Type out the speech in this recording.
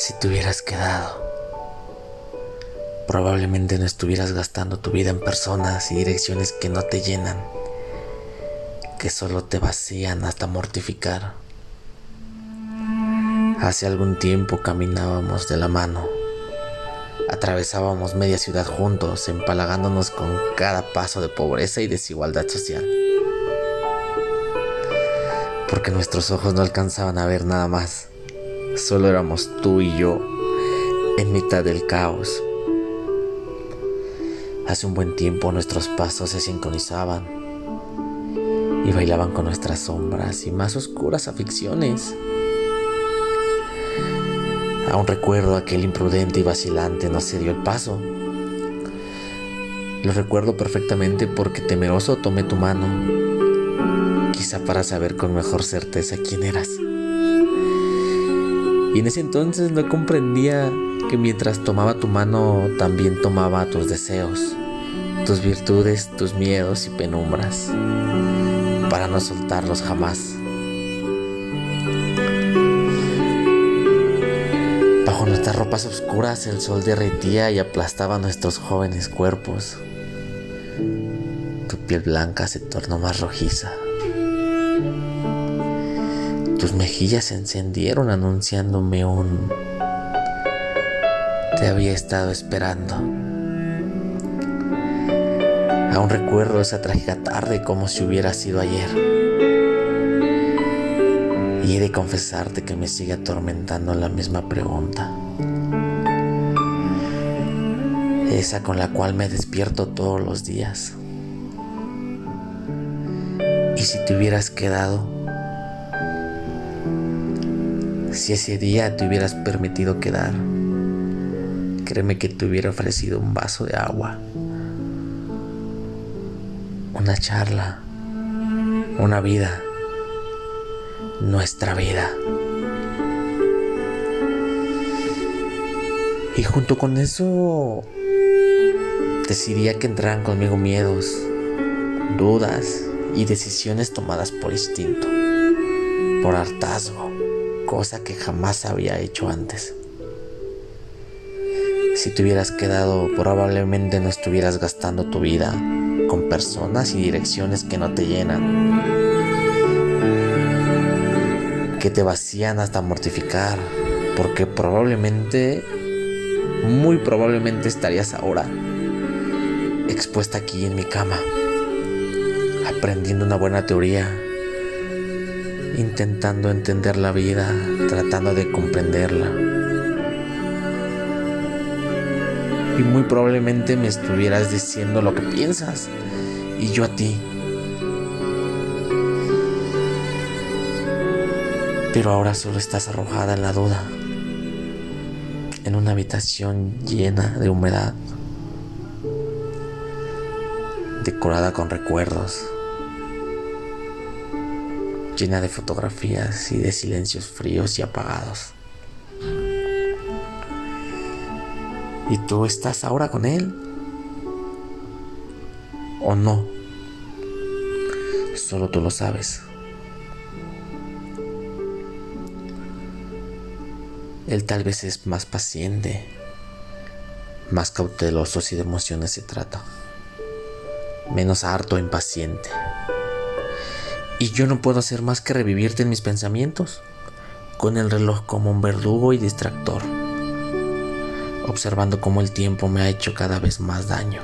Si te hubieras quedado, probablemente no estuvieras gastando tu vida en personas y direcciones que no te llenan, que solo te vacían hasta mortificar. Hace algún tiempo caminábamos de la mano, atravesábamos media ciudad juntos, empalagándonos con cada paso de pobreza y desigualdad social. Porque nuestros ojos no alcanzaban a ver nada más. Solo éramos tú y yo en mitad del caos. Hace un buen tiempo nuestros pasos se sincronizaban y bailaban con nuestras sombras y más oscuras aficiones. Aún recuerdo aquel imprudente y vacilante no se dio el paso. Lo recuerdo perfectamente porque temeroso tomé tu mano, quizá para saber con mejor certeza quién eras. Y en ese entonces no comprendía que mientras tomaba tu mano también tomaba tus deseos, tus virtudes, tus miedos y penumbras, para no soltarlos jamás. Bajo nuestras ropas oscuras el sol derretía y aplastaba nuestros jóvenes cuerpos. Tu piel blanca se tornó más rojiza. Tus mejillas se encendieron anunciándome un... Te había estado esperando. Aún recuerdo esa trágica tarde como si hubiera sido ayer. Y he de confesarte que me sigue atormentando la misma pregunta. Esa con la cual me despierto todos los días. ¿Y si te hubieras quedado? Si ese día te hubieras permitido quedar, créeme que te hubiera ofrecido un vaso de agua, una charla, una vida, nuestra vida. Y junto con eso, decidiría que entraran conmigo miedos, dudas y decisiones tomadas por instinto, por hartazgo cosa que jamás había hecho antes. Si te hubieras quedado, probablemente no estuvieras gastando tu vida con personas y direcciones que no te llenan, que te vacían hasta mortificar, porque probablemente, muy probablemente estarías ahora expuesta aquí en mi cama, aprendiendo una buena teoría intentando entender la vida, tratando de comprenderla. Y muy probablemente me estuvieras diciendo lo que piensas y yo a ti. Pero ahora solo estás arrojada en la duda, en una habitación llena de humedad, decorada con recuerdos llena de fotografías y de silencios fríos y apagados. ¿Y tú estás ahora con él? ¿O no? Solo tú lo sabes. Él tal vez es más paciente, más cauteloso si de emociones se trata, menos harto e impaciente. Y yo no puedo hacer más que revivirte en mis pensamientos, con el reloj como un verdugo y distractor, observando cómo el tiempo me ha hecho cada vez más daño.